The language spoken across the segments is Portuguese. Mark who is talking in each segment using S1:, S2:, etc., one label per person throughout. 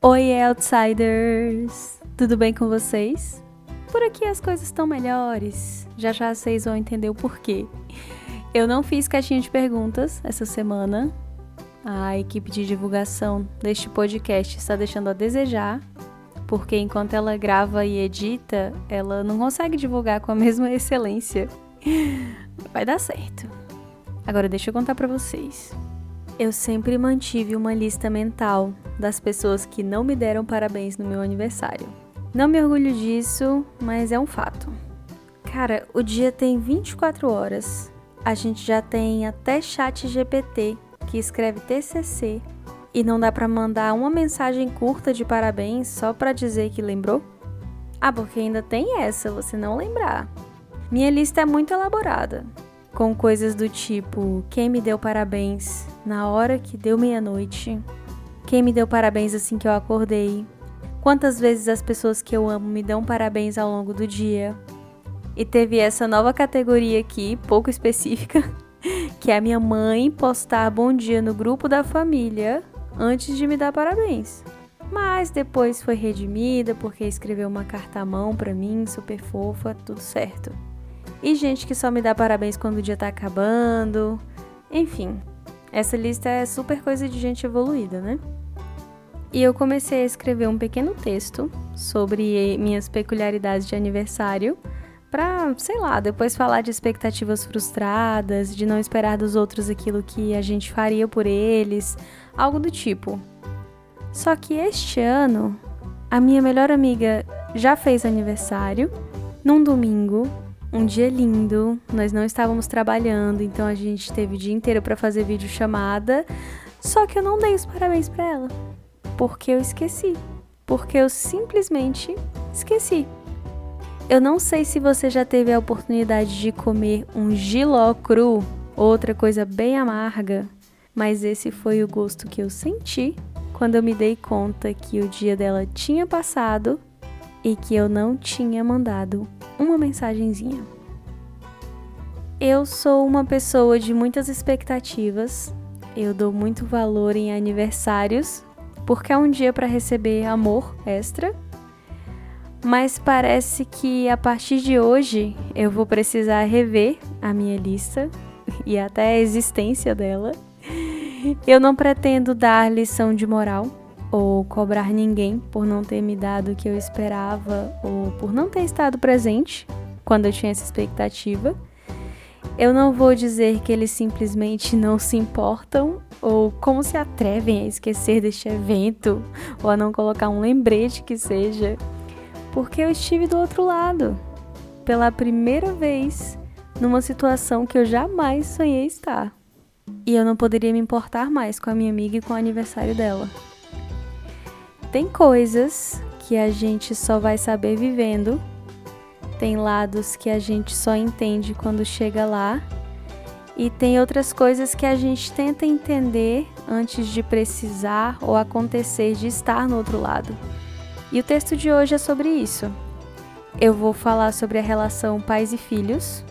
S1: Oi, outsiders! Tudo bem com vocês? Por aqui as coisas estão melhores. Já já vocês vão entender o porquê. Eu não fiz caixinha de perguntas essa semana. A equipe de divulgação deste podcast está deixando a desejar, porque enquanto ela grava e edita, ela não consegue divulgar com a mesma excelência. Vai dar certo. Agora deixa eu contar para vocês. Eu sempre mantive uma lista mental das pessoas que não me deram parabéns no meu aniversário. Não me orgulho disso, mas é um fato. Cara, o dia tem 24 horas. A gente já tem até chat GPT que escreve TCC e não dá para mandar uma mensagem curta de parabéns só para dizer que lembrou? Ah, porque ainda tem essa, você não lembrar. Minha lista é muito elaborada com coisas do tipo: quem me deu parabéns na hora que deu meia-noite, quem me deu parabéns assim que eu acordei, quantas vezes as pessoas que eu amo me dão parabéns ao longo do dia. E teve essa nova categoria aqui, pouco específica, que é a minha mãe postar bom dia no grupo da família antes de me dar parabéns. Mas depois foi redimida porque escreveu uma carta à mão para mim, super fofa, tudo certo e gente que só me dá parabéns quando o dia tá acabando. Enfim, essa lista é super coisa de gente evoluída, né? E eu comecei a escrever um pequeno texto sobre minhas peculiaridades de aniversário, para, sei lá, depois falar de expectativas frustradas, de não esperar dos outros aquilo que a gente faria por eles, algo do tipo. Só que este ano, a minha melhor amiga já fez aniversário num domingo um dia lindo. Nós não estávamos trabalhando, então a gente teve o dia inteiro para fazer vídeo chamada. Só que eu não dei os parabéns para ela, porque eu esqueci. Porque eu simplesmente esqueci. Eu não sei se você já teve a oportunidade de comer um giló cru, outra coisa bem amarga, mas esse foi o gosto que eu senti quando eu me dei conta que o dia dela tinha passado e que eu não tinha mandado uma mensagenzinha. Eu sou uma pessoa de muitas expectativas. Eu dou muito valor em aniversários, porque é um dia para receber amor extra. Mas parece que a partir de hoje eu vou precisar rever a minha lista e até a existência dela. Eu não pretendo dar lição de moral ou cobrar ninguém por não ter me dado o que eu esperava ou por não ter estado presente quando eu tinha essa expectativa. Eu não vou dizer que eles simplesmente não se importam ou como se atrevem a esquecer deste evento ou a não colocar um lembrete que seja, porque eu estive do outro lado pela primeira vez numa situação que eu jamais sonhei estar. E eu não poderia me importar mais com a minha amiga e com o aniversário dela. Tem coisas que a gente só vai saber vivendo, tem lados que a gente só entende quando chega lá, e tem outras coisas que a gente tenta entender antes de precisar ou acontecer de estar no outro lado. E o texto de hoje é sobre isso. Eu vou falar sobre a relação pais e filhos.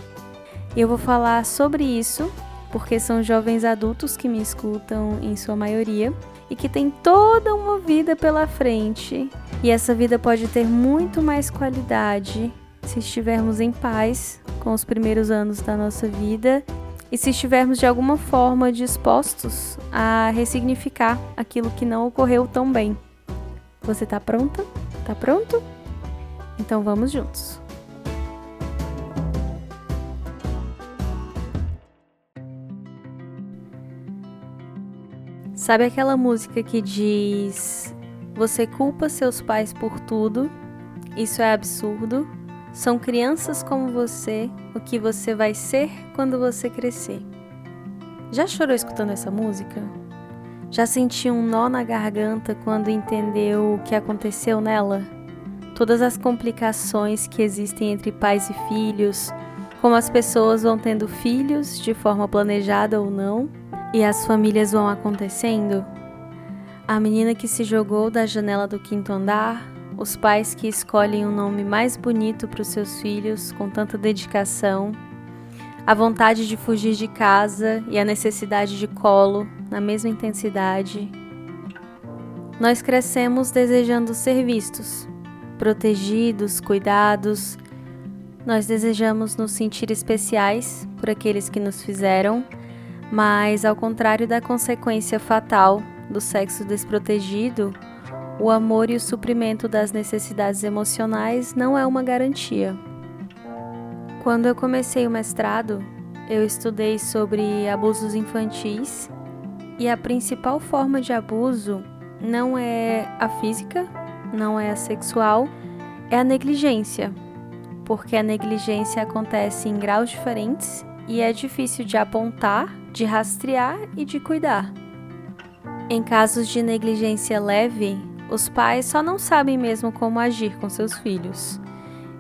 S1: Eu vou falar sobre isso porque são jovens adultos que me escutam em sua maioria e que tem toda uma vida pela frente. E essa vida pode ter muito mais qualidade se estivermos em paz com os primeiros anos da nossa vida e se estivermos de alguma forma dispostos a ressignificar aquilo que não ocorreu tão bem. Você tá pronta? Tá pronto? Então vamos juntos. Sabe aquela música que diz: Você culpa seus pais por tudo, isso é absurdo, são crianças como você, o que você vai ser quando você crescer. Já chorou escutando essa música? Já sentiu um nó na garganta quando entendeu o que aconteceu nela? Todas as complicações que existem entre pais e filhos, como as pessoas vão tendo filhos de forma planejada ou não, e as famílias vão acontecendo? A menina que se jogou da janela do quinto andar, os pais que escolhem o nome mais bonito para os seus filhos com tanta dedicação, a vontade de fugir de casa e a necessidade de colo na mesma intensidade. Nós crescemos desejando ser vistos, protegidos, cuidados. Nós desejamos nos sentir especiais por aqueles que nos fizeram mas, ao contrário da consequência fatal do sexo desprotegido, o amor e o suprimento das necessidades emocionais não é uma garantia. Quando eu comecei o mestrado, eu estudei sobre abusos infantis e a principal forma de abuso não é a física, não é a sexual, é a negligência, porque a negligência acontece em graus diferentes e é difícil de apontar de rastrear e de cuidar. Em casos de negligência leve, os pais só não sabem mesmo como agir com seus filhos.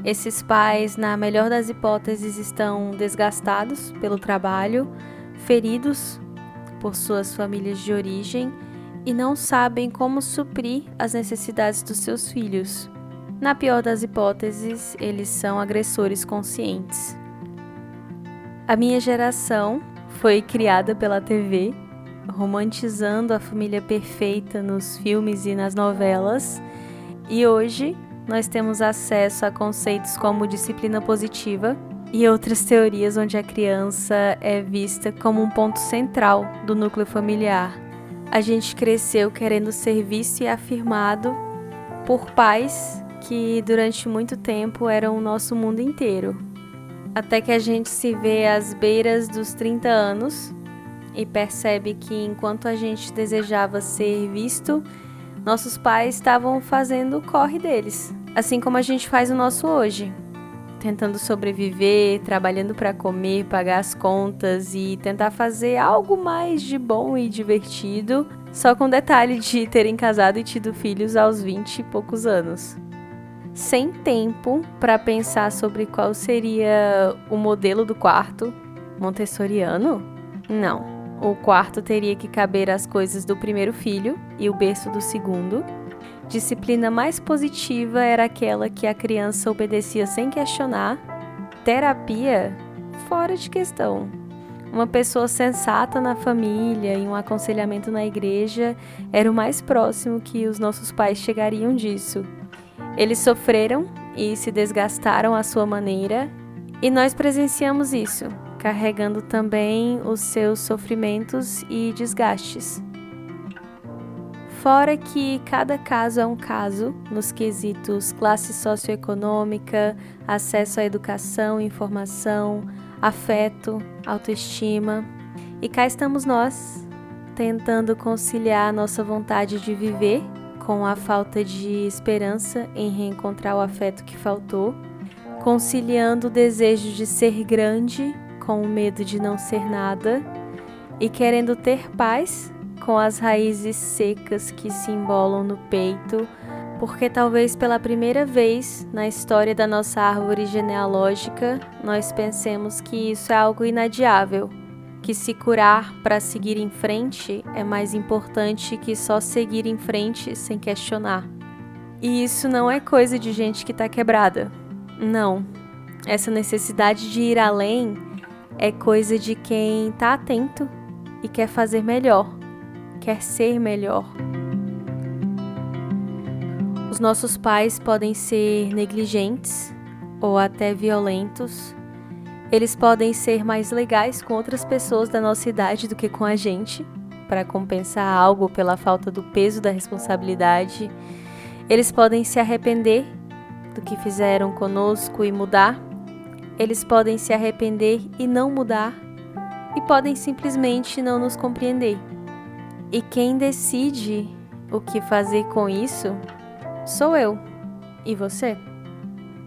S1: Esses pais, na melhor das hipóteses, estão desgastados pelo trabalho, feridos por suas famílias de origem e não sabem como suprir as necessidades dos seus filhos. Na pior das hipóteses, eles são agressores conscientes. A minha geração foi criada pela TV, romantizando a família perfeita nos filmes e nas novelas, e hoje nós temos acesso a conceitos como disciplina positiva e outras teorias onde a criança é vista como um ponto central do núcleo familiar. A gente cresceu querendo ser visto e afirmado por pais que durante muito tempo eram o nosso mundo inteiro até que a gente se vê às beiras dos 30 anos e percebe que enquanto a gente desejava ser visto, nossos pais estavam fazendo o corre deles, assim como a gente faz o nosso hoje, tentando sobreviver, trabalhando para comer, pagar as contas e tentar fazer algo mais de bom e divertido, só com o detalhe de terem casado e tido filhos aos 20 e poucos anos sem tempo para pensar sobre qual seria o modelo do quarto montessoriano? Não. O quarto teria que caber as coisas do primeiro filho e o berço do segundo. Disciplina mais positiva era aquela que a criança obedecia sem questionar. Terapia? Fora de questão. Uma pessoa sensata na família e um aconselhamento na igreja era o mais próximo que os nossos pais chegariam disso. Eles sofreram e se desgastaram à sua maneira, e nós presenciamos isso, carregando também os seus sofrimentos e desgastes. Fora que cada caso é um caso nos quesitos classe socioeconômica, acesso à educação, informação, afeto, autoestima. E cá estamos nós, tentando conciliar a nossa vontade de viver com a falta de esperança em reencontrar o afeto que faltou, conciliando o desejo de ser grande com o medo de não ser nada e querendo ter paz com as raízes secas que se embolam no peito, porque talvez pela primeira vez na história da nossa árvore genealógica nós pensemos que isso é algo inadiável que se curar para seguir em frente é mais importante que só seguir em frente sem questionar. E isso não é coisa de gente que está quebrada. Não. Essa necessidade de ir além é coisa de quem está atento e quer fazer melhor, quer ser melhor. Os nossos pais podem ser negligentes ou até violentos eles podem ser mais legais com outras pessoas da nossa idade do que com a gente, para compensar algo pela falta do peso da responsabilidade. Eles podem se arrepender do que fizeram conosco e mudar. Eles podem se arrepender e não mudar. E podem simplesmente não nos compreender. E quem decide o que fazer com isso sou eu e você.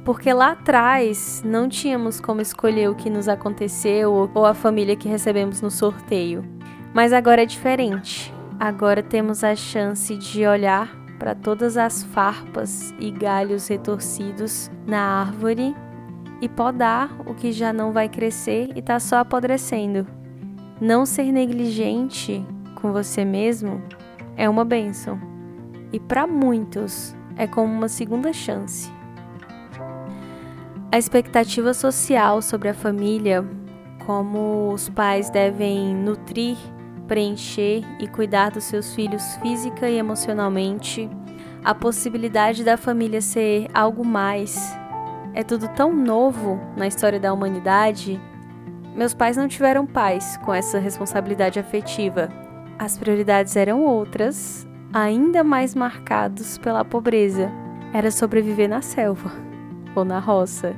S1: Porque lá atrás não tínhamos como escolher o que nos aconteceu ou a família que recebemos no sorteio. Mas agora é diferente. Agora temos a chance de olhar para todas as farpas e galhos retorcidos na árvore e podar o que já não vai crescer e está só apodrecendo. Não ser negligente com você mesmo é uma benção. E para muitos é como uma segunda chance. A expectativa social sobre a família, como os pais devem nutrir preencher e cuidar dos seus filhos física e emocionalmente, a possibilidade da família ser algo mais. É tudo tão novo na história da humanidade. Meus pais não tiveram pais com essa responsabilidade afetiva. As prioridades eram outras, ainda mais marcados pela pobreza. Era sobreviver na selva ou na roça.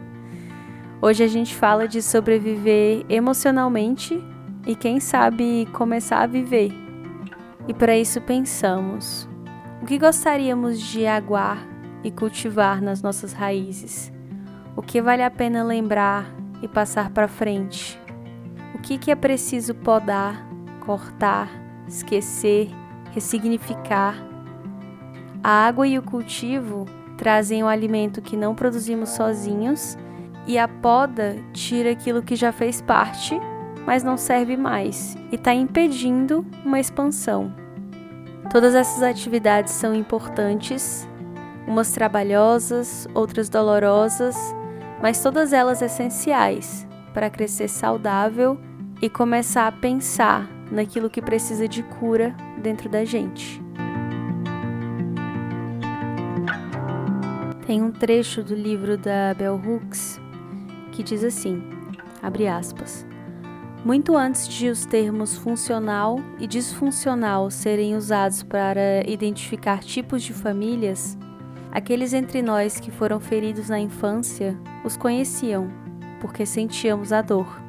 S1: Hoje a gente fala de sobreviver emocionalmente e quem sabe começar a viver. E para isso pensamos: o que gostaríamos de aguar e cultivar nas nossas raízes? O que vale a pena lembrar e passar para frente? O que, que é preciso podar, cortar, esquecer, ressignificar? A água e o cultivo trazem o alimento que não produzimos sozinhos e a poda tira aquilo que já fez parte mas não serve mais e está impedindo uma expansão. Todas essas atividades são importantes, umas trabalhosas, outras dolorosas, mas todas elas essenciais para crescer saudável e começar a pensar naquilo que precisa de cura dentro da gente. Tem um trecho do livro da Bell Hooks que diz assim: abre aspas. Muito antes de os termos funcional e disfuncional serem usados para identificar tipos de famílias, aqueles entre nós que foram feridos na infância os conheciam, porque sentíamos a dor.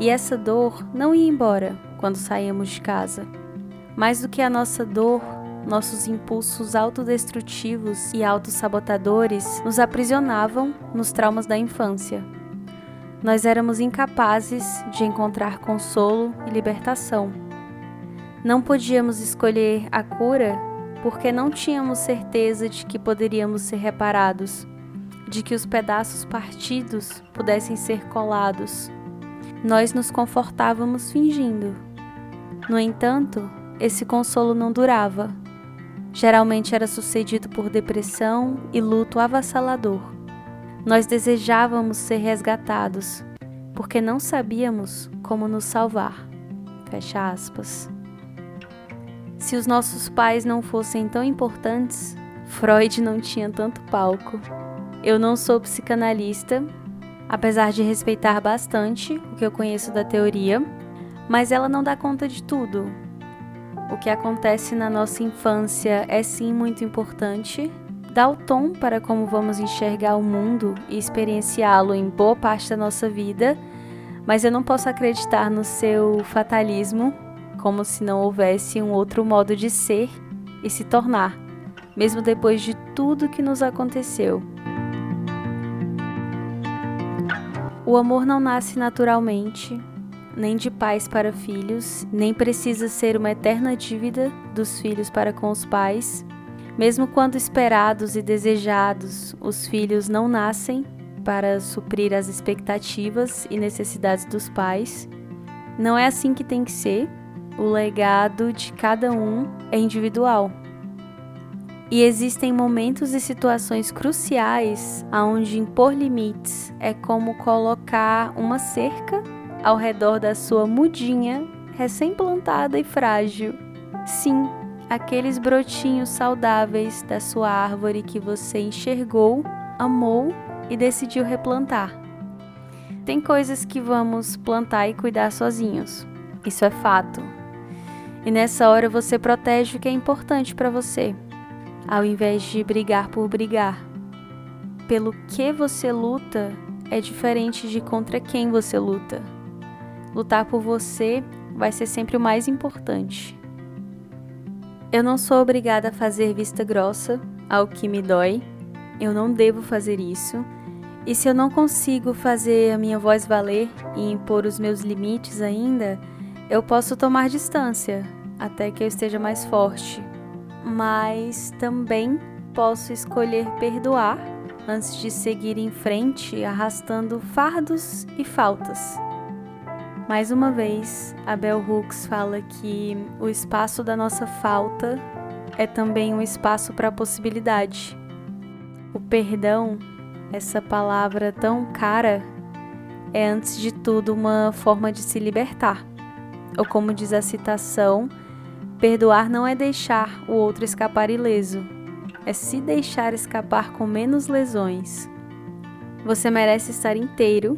S1: E essa dor não ia embora quando saíamos de casa. Mais do que a nossa dor, nossos impulsos autodestrutivos e autossabotadores nos aprisionavam nos traumas da infância nós éramos incapazes de encontrar consolo e libertação. Não podíamos escolher a cura porque não tínhamos certeza de que poderíamos ser reparados, de que os pedaços partidos pudessem ser colados. Nós nos confortávamos fingindo. No entanto, esse consolo não durava. Geralmente era sucedido por depressão e luto avassalador. Nós desejávamos ser resgatados, porque não sabíamos como nos salvar. Fecha aspas. Se os nossos pais não fossem tão importantes, Freud não tinha tanto palco. Eu não sou psicanalista, apesar de respeitar bastante o que eu conheço da teoria, mas ela não dá conta de tudo. O que acontece na nossa infância é sim muito importante, dá o tom para como vamos enxergar o mundo e experienciá-lo em boa parte da nossa vida, mas eu não posso acreditar no seu fatalismo como se não houvesse um outro modo de ser e se tornar, mesmo depois de tudo que nos aconteceu. O amor não nasce naturalmente, nem de pais para filhos, nem precisa ser uma eterna dívida dos filhos para com os pais, mesmo quando esperados e desejados, os filhos não nascem para suprir as expectativas e necessidades dos pais. Não é assim que tem que ser. O legado de cada um é individual. E existem momentos e situações cruciais onde impor limites é como colocar uma cerca ao redor da sua mudinha recém-plantada e frágil. Sim, aqueles brotinhos saudáveis da sua árvore que você enxergou, amou e decidiu replantar. Tem coisas que vamos plantar e cuidar sozinhos. Isso é fato. E nessa hora você protege o que é importante para você, ao invés de brigar por brigar. Pelo que você luta é diferente de contra quem você luta. Lutar por você vai ser sempre o mais importante. Eu não sou obrigada a fazer vista grossa ao que me dói. Eu não devo fazer isso. E se eu não consigo fazer a minha voz valer e impor os meus limites ainda, eu posso tomar distância, até que eu esteja mais forte, mas também posso escolher perdoar antes de seguir em frente arrastando fardos e faltas. Mais uma vez, Abel Hooks fala que o espaço da nossa falta é também um espaço para a possibilidade. O perdão, essa palavra tão cara, é antes de tudo uma forma de se libertar. Ou como diz a citação, perdoar não é deixar o outro escapar ileso, é se deixar escapar com menos lesões. Você merece estar inteiro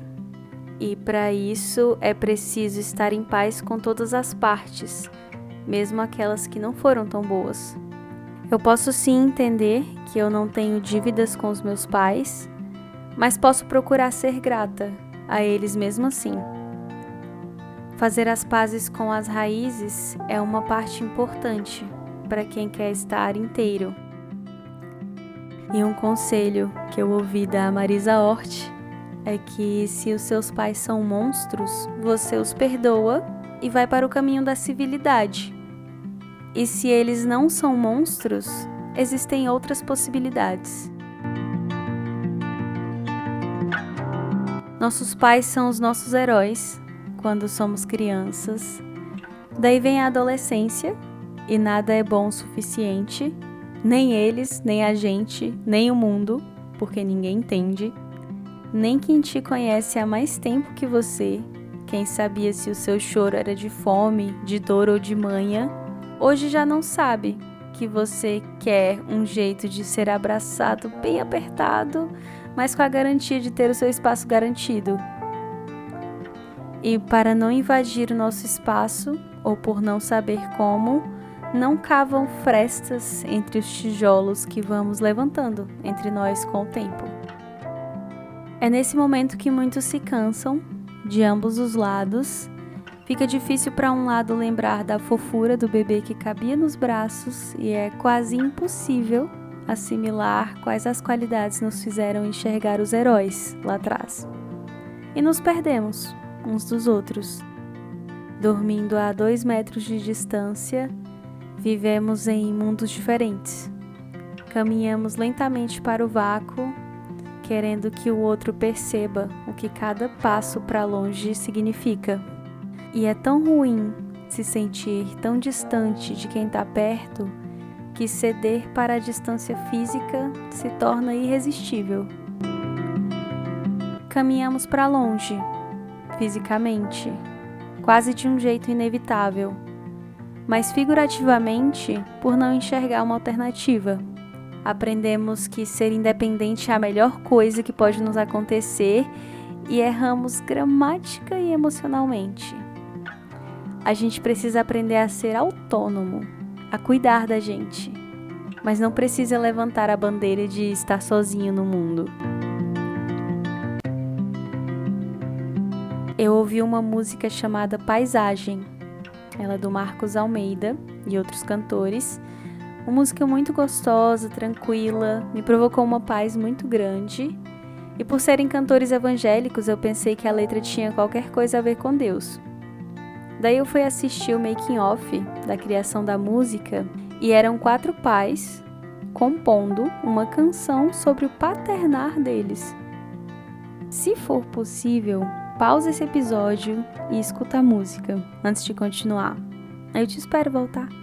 S1: e para isso é preciso estar em paz com todas as partes, mesmo aquelas que não foram tão boas. Eu posso sim entender que eu não tenho dívidas com os meus pais, mas posso procurar ser grata a eles mesmo assim. Fazer as pazes com as raízes é uma parte importante para quem quer estar inteiro. E um conselho que eu ouvi da Marisa Hort é que se os seus pais são monstros, você os perdoa e vai para o caminho da civilidade. E se eles não são monstros, existem outras possibilidades. Nossos pais são os nossos heróis quando somos crianças. Daí vem a adolescência e nada é bom o suficiente, nem eles, nem a gente, nem o mundo, porque ninguém entende, nem quem te conhece há mais tempo que você, quem sabia se o seu choro era de fome, de dor ou de manha hoje já não sabe que você quer um jeito de ser abraçado bem apertado, mas com a garantia de ter o seu espaço garantido. E para não invadir o nosso espaço, ou por não saber como, não cavam frestas entre os tijolos que vamos levantando entre nós com o tempo. É nesse momento que muitos se cansam, de ambos os lados, Fica difícil para um lado lembrar da fofura do bebê que cabia nos braços e é quase impossível assimilar quais as qualidades nos fizeram enxergar os heróis lá atrás. E nos perdemos uns dos outros. Dormindo a dois metros de distância, vivemos em mundos diferentes. Caminhamos lentamente para o vácuo, querendo que o outro perceba o que cada passo para longe significa. E é tão ruim se sentir tão distante de quem está perto que ceder para a distância física se torna irresistível. Caminhamos para longe, fisicamente, quase de um jeito inevitável, mas figurativamente por não enxergar uma alternativa. Aprendemos que ser independente é a melhor coisa que pode nos acontecer e erramos gramática e emocionalmente. A gente precisa aprender a ser autônomo, a cuidar da gente, mas não precisa levantar a bandeira de estar sozinho no mundo. Eu ouvi uma música chamada Paisagem, ela é do Marcos Almeida e outros cantores. Uma música muito gostosa, tranquila, me provocou uma paz muito grande. E por serem cantores evangélicos, eu pensei que a letra tinha qualquer coisa a ver com Deus. Daí eu fui assistir o making off da criação da música e eram quatro pais compondo uma canção sobre o paternar deles. Se for possível, pausa esse episódio e escuta a música antes de continuar. Eu te espero voltar.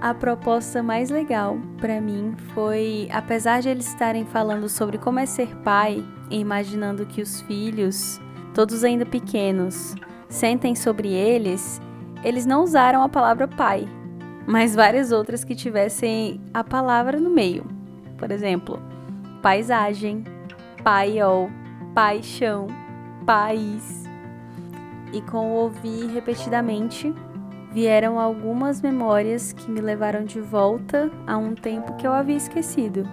S1: A proposta mais legal para mim foi, apesar de eles estarem falando sobre como é ser pai e imaginando que os filhos, todos ainda pequenos, sentem sobre eles, eles não usaram a palavra pai, mas várias outras que tivessem a palavra no meio. Por exemplo, paisagem, paiol, paixão, país. E com ouvir repetidamente, vieram algumas memórias que me levaram de volta a um tempo que eu havia esquecido.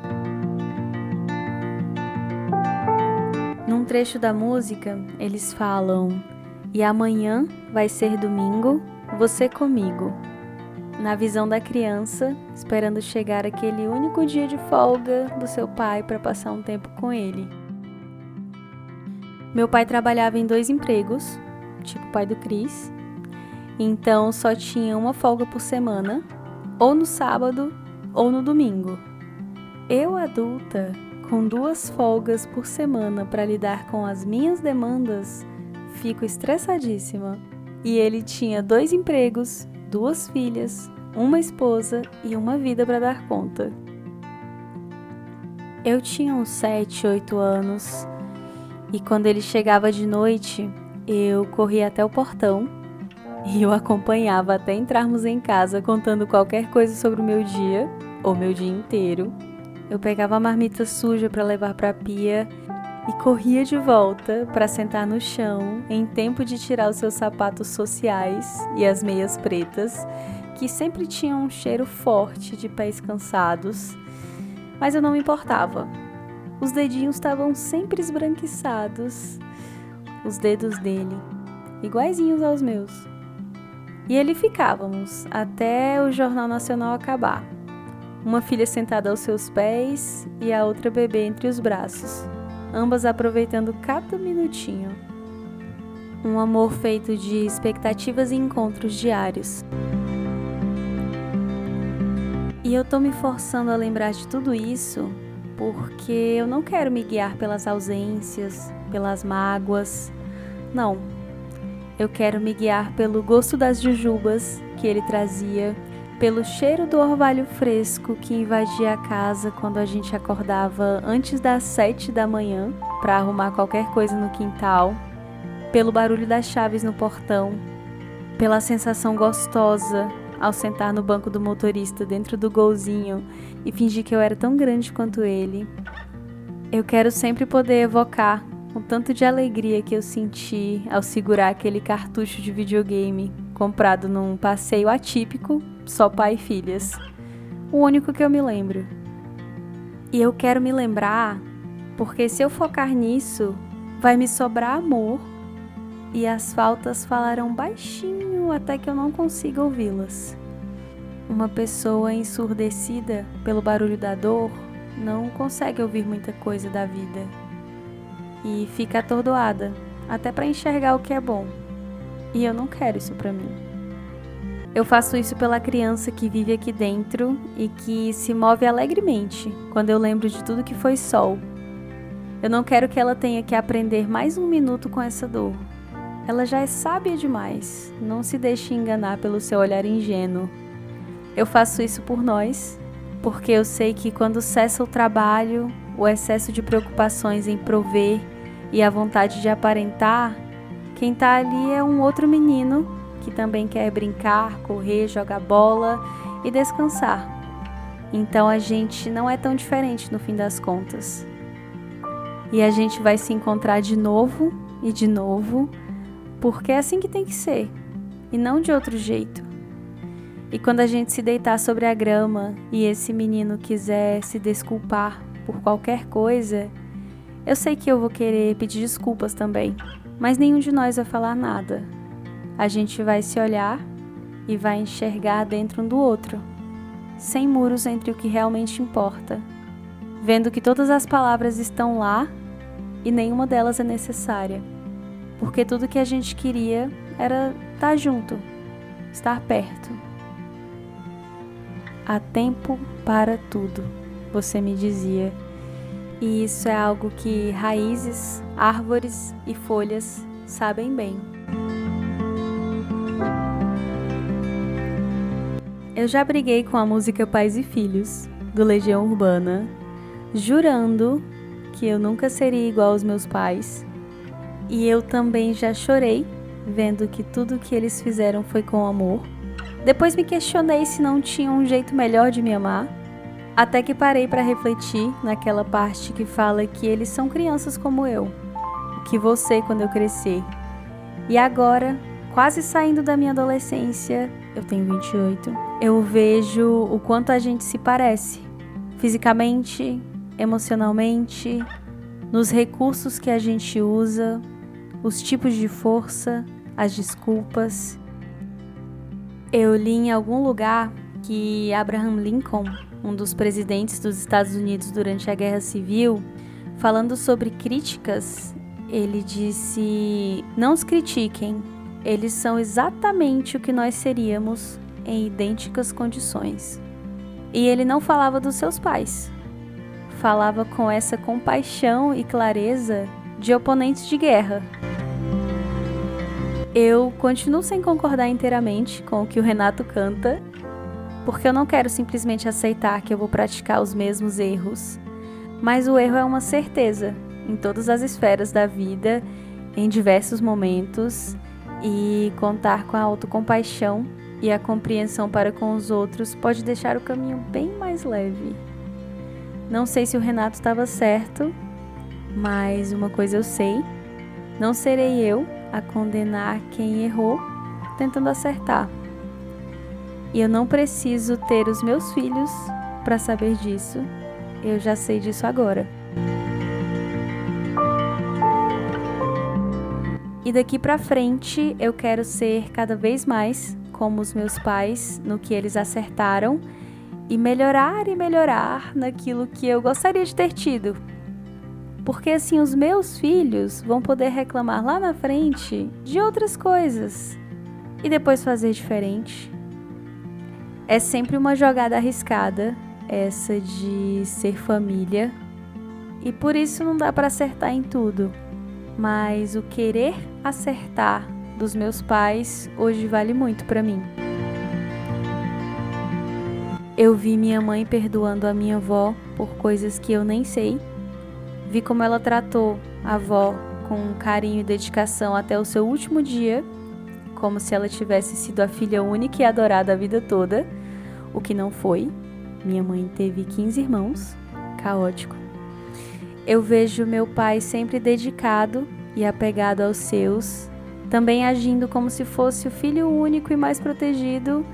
S1: Num trecho da música, eles falam: e amanhã vai ser domingo, você comigo. Na visão da criança, esperando chegar aquele único dia de folga do seu pai para passar um tempo com ele. Meu pai trabalhava em dois empregos, tipo o pai do Cris, Então só tinha uma folga por semana, ou no sábado ou no domingo. Eu, adulta, com duas folgas por semana para lidar com as minhas demandas, fico estressadíssima. E ele tinha dois empregos, duas filhas, uma esposa e uma vida para dar conta. Eu tinha uns 7, 8 anos e quando ele chegava de noite, eu corria até o portão e o acompanhava até entrarmos em casa contando qualquer coisa sobre o meu dia ou meu dia inteiro. Eu pegava a marmita suja para levar para a pia e corria de volta para sentar no chão em tempo de tirar os seus sapatos sociais e as meias pretas, que sempre tinham um cheiro forte de pés cansados mas eu não me importava. Os dedinhos estavam sempre esbranquiçados, os dedos dele, iguaizinhos aos meus. E ele ficávamos até o Jornal Nacional acabar. Uma filha sentada aos seus pés e a outra bebê entre os braços, ambas aproveitando cada minutinho. Um amor feito de expectativas e encontros diários. E eu tô me forçando a lembrar de tudo isso porque eu não quero me guiar pelas ausências, pelas mágoas. Não. Eu quero me guiar pelo gosto das jujubas que ele trazia, pelo cheiro do orvalho fresco que invadia a casa quando a gente acordava antes das sete da manhã para arrumar qualquer coisa no quintal, pelo barulho das chaves no portão, pela sensação gostosa ao sentar no banco do motorista dentro do golzinho e fingir que eu era tão grande quanto ele. Eu quero sempre poder evocar o tanto de alegria que eu senti ao segurar aquele cartucho de videogame comprado num passeio atípico, só pai e filhas. O único que eu me lembro. E eu quero me lembrar porque se eu focar nisso, vai me sobrar amor e as faltas falarão baixinho até que eu não consiga ouvi-las. Uma pessoa ensurdecida pelo barulho da dor não consegue ouvir muita coisa da vida e fica atordoada até para enxergar o que é bom. E eu não quero isso para mim. Eu faço isso pela criança que vive aqui dentro e que se move alegremente quando eu lembro de tudo que foi sol. Eu não quero que ela tenha que aprender mais um minuto com essa dor, ela já é sábia demais. Não se deixe enganar pelo seu olhar ingênuo. Eu faço isso por nós, porque eu sei que quando cessa o trabalho, o excesso de preocupações em prover e a vontade de aparentar, quem está ali é um outro menino que também quer brincar, correr, jogar bola e descansar. Então a gente não é tão diferente no fim das contas. E a gente vai se encontrar de novo e de novo porque é assim que tem que ser e não de outro jeito. E quando a gente se deitar sobre a grama e esse menino quiser se desculpar por qualquer coisa, eu sei que eu vou querer pedir desculpas também, mas nenhum de nós vai falar nada. A gente vai se olhar e vai enxergar dentro um do outro, sem muros entre o que realmente importa, vendo que todas as palavras estão lá e nenhuma delas é necessária porque tudo que a gente queria era estar junto, estar perto. Há tempo para tudo, você me dizia. E isso é algo que raízes, árvores e folhas sabem bem. Eu já briguei com a música Pais e Filhos, do Legião Urbana, jurando que eu nunca seria igual aos meus pais e eu também já chorei, vendo que tudo que eles fizeram foi com amor. Depois me questionei se não tinha um jeito melhor de me amar, até que parei para refletir naquela parte que fala que eles são crianças como eu, que você quando eu crescer. E agora, quase saindo da minha adolescência, eu tenho 28, eu vejo o quanto a gente se parece, fisicamente, emocionalmente, nos recursos que a gente usa, os tipos de força, as desculpas. Eu li em algum lugar que Abraham Lincoln, um dos presidentes dos Estados Unidos durante a Guerra Civil, falando sobre críticas, ele disse: Não os critiquem, eles são exatamente o que nós seríamos em idênticas condições. E ele não falava dos seus pais. Falava com essa compaixão e clareza de oponentes de guerra. Eu continuo sem concordar inteiramente com o que o Renato canta, porque eu não quero simplesmente aceitar que eu vou praticar os mesmos erros, mas o erro é uma certeza em todas as esferas da vida, em diversos momentos, e contar com a autocompaixão e a compreensão para com os outros pode deixar o caminho bem mais leve. Não sei se o Renato estava certo, mas uma coisa eu sei: não serei eu a condenar quem errou tentando acertar. E eu não preciso ter os meus filhos para saber disso. Eu já sei disso agora. E daqui para frente eu quero ser cada vez mais como os meus pais no que eles acertaram e melhorar e melhorar naquilo que eu gostaria de ter tido. Porque assim os meus filhos vão poder reclamar lá na frente de outras coisas e depois fazer diferente. É sempre uma jogada arriscada essa de ser família e por isso não dá para acertar em tudo mas o querer acertar dos meus pais hoje vale muito para mim. Eu vi minha mãe perdoando a minha avó por coisas que eu nem sei. Vi como ela tratou a avó com carinho e dedicação até o seu último dia, como se ela tivesse sido a filha única e adorada a vida toda, o que não foi. Minha mãe teve 15 irmãos, caótico. Eu vejo meu pai sempre dedicado e apegado aos seus, também agindo como se fosse o filho único e mais protegido,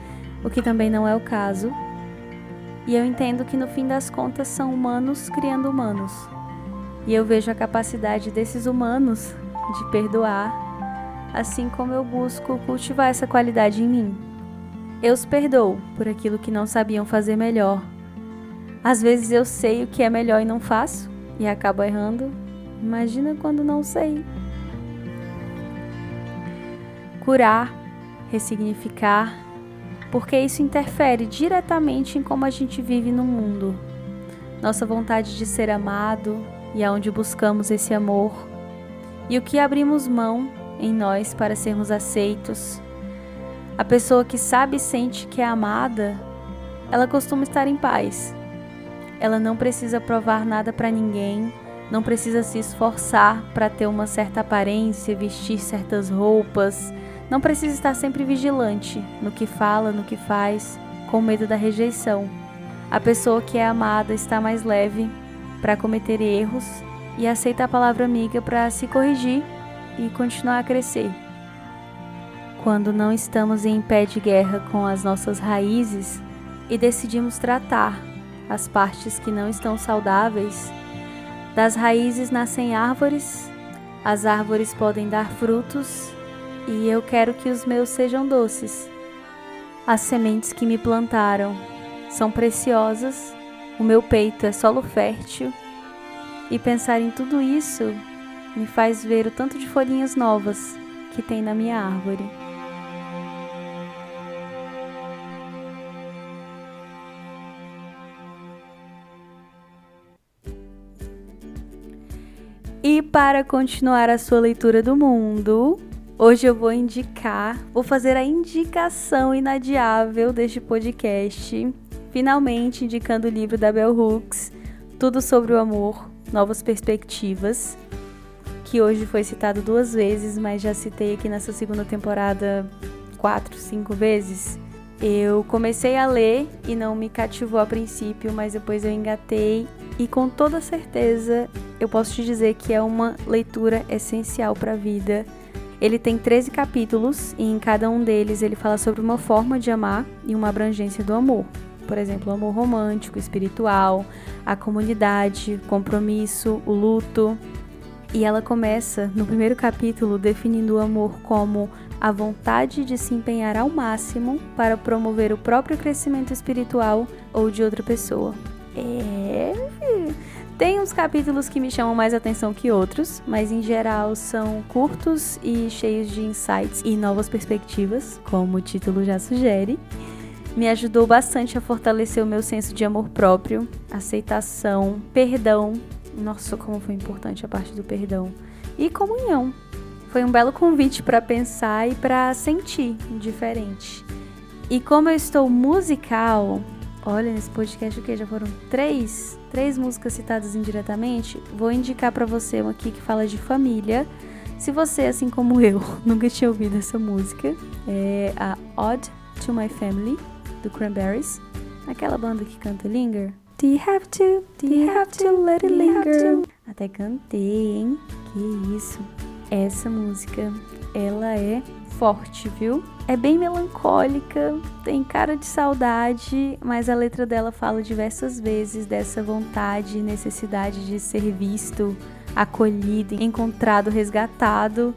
S1: o que também não é o caso. E eu entendo que no fim das contas são humanos criando humanos. E eu vejo a capacidade desses humanos de perdoar, assim como eu busco cultivar essa qualidade em mim. Eu os perdoo por aquilo que não sabiam fazer melhor. Às vezes eu sei o que é melhor e não faço, e acabo errando. Imagina quando não sei. Curar, ressignificar, porque isso interfere diretamente em como a gente vive no mundo. Nossa vontade de ser amado e aonde buscamos esse amor, e o que abrimos mão em nós para sermos aceitos. A pessoa que sabe e sente que é amada, ela costuma estar em paz ela não precisa provar nada para ninguém, não precisa se esforçar para ter uma certa aparência, vestir certas roupas, não precisa estar sempre vigilante no que fala, no que faz, com medo da rejeição. A pessoa que é amada está mais leve para cometer erros e aceita a palavra amiga para se corrigir e continuar a crescer. Quando não estamos em pé de guerra com as nossas raízes e decidimos tratar as partes que não estão saudáveis. Das raízes nascem árvores, as árvores podem dar frutos, e eu quero que os meus sejam doces. As sementes que me plantaram são preciosas, o meu peito é solo fértil, e pensar em tudo isso me faz ver o tanto de folhinhas novas que tem na minha árvore. E para continuar a sua leitura do mundo, hoje eu vou indicar, vou fazer a indicação inadiável deste podcast, finalmente indicando o livro da Bell Hooks, Tudo sobre o Amor, Novas Perspectivas, que hoje foi citado duas vezes, mas já citei aqui nessa segunda temporada quatro, cinco vezes. Eu comecei a ler e não me cativou a princípio, mas depois eu engatei e com toda certeza eu posso te dizer que é uma leitura essencial para a vida. Ele tem 13 capítulos e em cada um deles ele fala sobre uma forma de amar e uma abrangência do amor. Por exemplo, o amor romântico, espiritual, a comunidade, compromisso, o luto. E ela começa no primeiro capítulo definindo o amor como a vontade de se empenhar ao máximo para promover o próprio crescimento espiritual ou de outra pessoa. É, Tem uns capítulos que me chamam mais atenção que outros, mas em geral são curtos e cheios de insights e novas perspectivas, como o título já sugere. Me ajudou bastante a fortalecer o meu senso de amor próprio, aceitação, perdão. Nossa, como foi importante a parte do perdão. E comunhão. Foi um belo convite para pensar e para sentir diferente. E como eu estou musical, olha, nesse podcast o que já foram três três músicas citadas indiretamente, vou indicar para você uma aqui que fala de família. Se você, assim como eu, nunca tinha ouvido essa música, é a Odd to My Family, do Cranberries. Aquela banda que canta Linger. Do you have to, do you have to let it linger? Até cantei, hein? Que isso. Essa música, ela é forte, viu? É bem melancólica, tem cara de saudade, mas a letra dela fala diversas vezes dessa vontade e necessidade de ser visto, acolhido, encontrado, resgatado.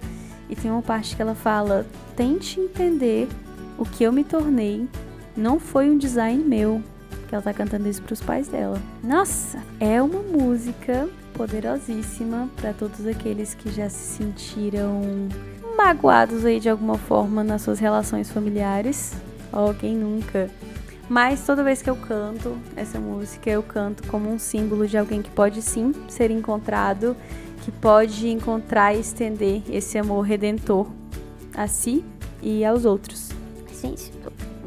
S1: E tem uma parte que ela fala: tente entender o que eu me tornei. Não foi um design meu. Que ela tá cantando isso pros pais dela. Nossa, é uma música poderosíssima para todos aqueles que já se sentiram magoados aí de alguma forma nas suas relações familiares. Oh, quem nunca? Mas toda vez que eu canto essa música, eu canto como um símbolo de alguém que pode sim ser encontrado, que pode encontrar e estender esse amor redentor a si e aos outros.
S2: Gente,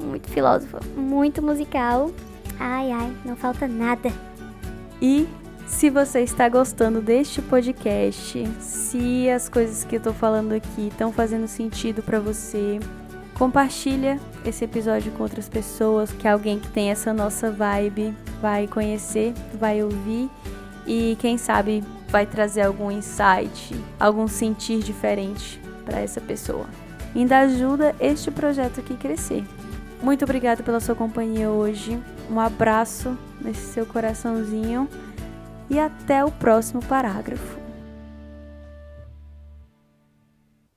S2: muito filósofa, muito musical. Ai, ai, não falta nada.
S1: E se você está gostando deste podcast, se as coisas que eu tô falando aqui estão fazendo sentido para você, compartilha esse episódio com outras pessoas, que alguém que tem essa nossa vibe vai conhecer, vai ouvir e quem sabe vai trazer algum insight, algum sentir diferente para essa pessoa. Ainda ajuda este projeto aqui crescer. Muito obrigada pela sua companhia hoje. Um abraço nesse seu coraçãozinho e até o próximo parágrafo.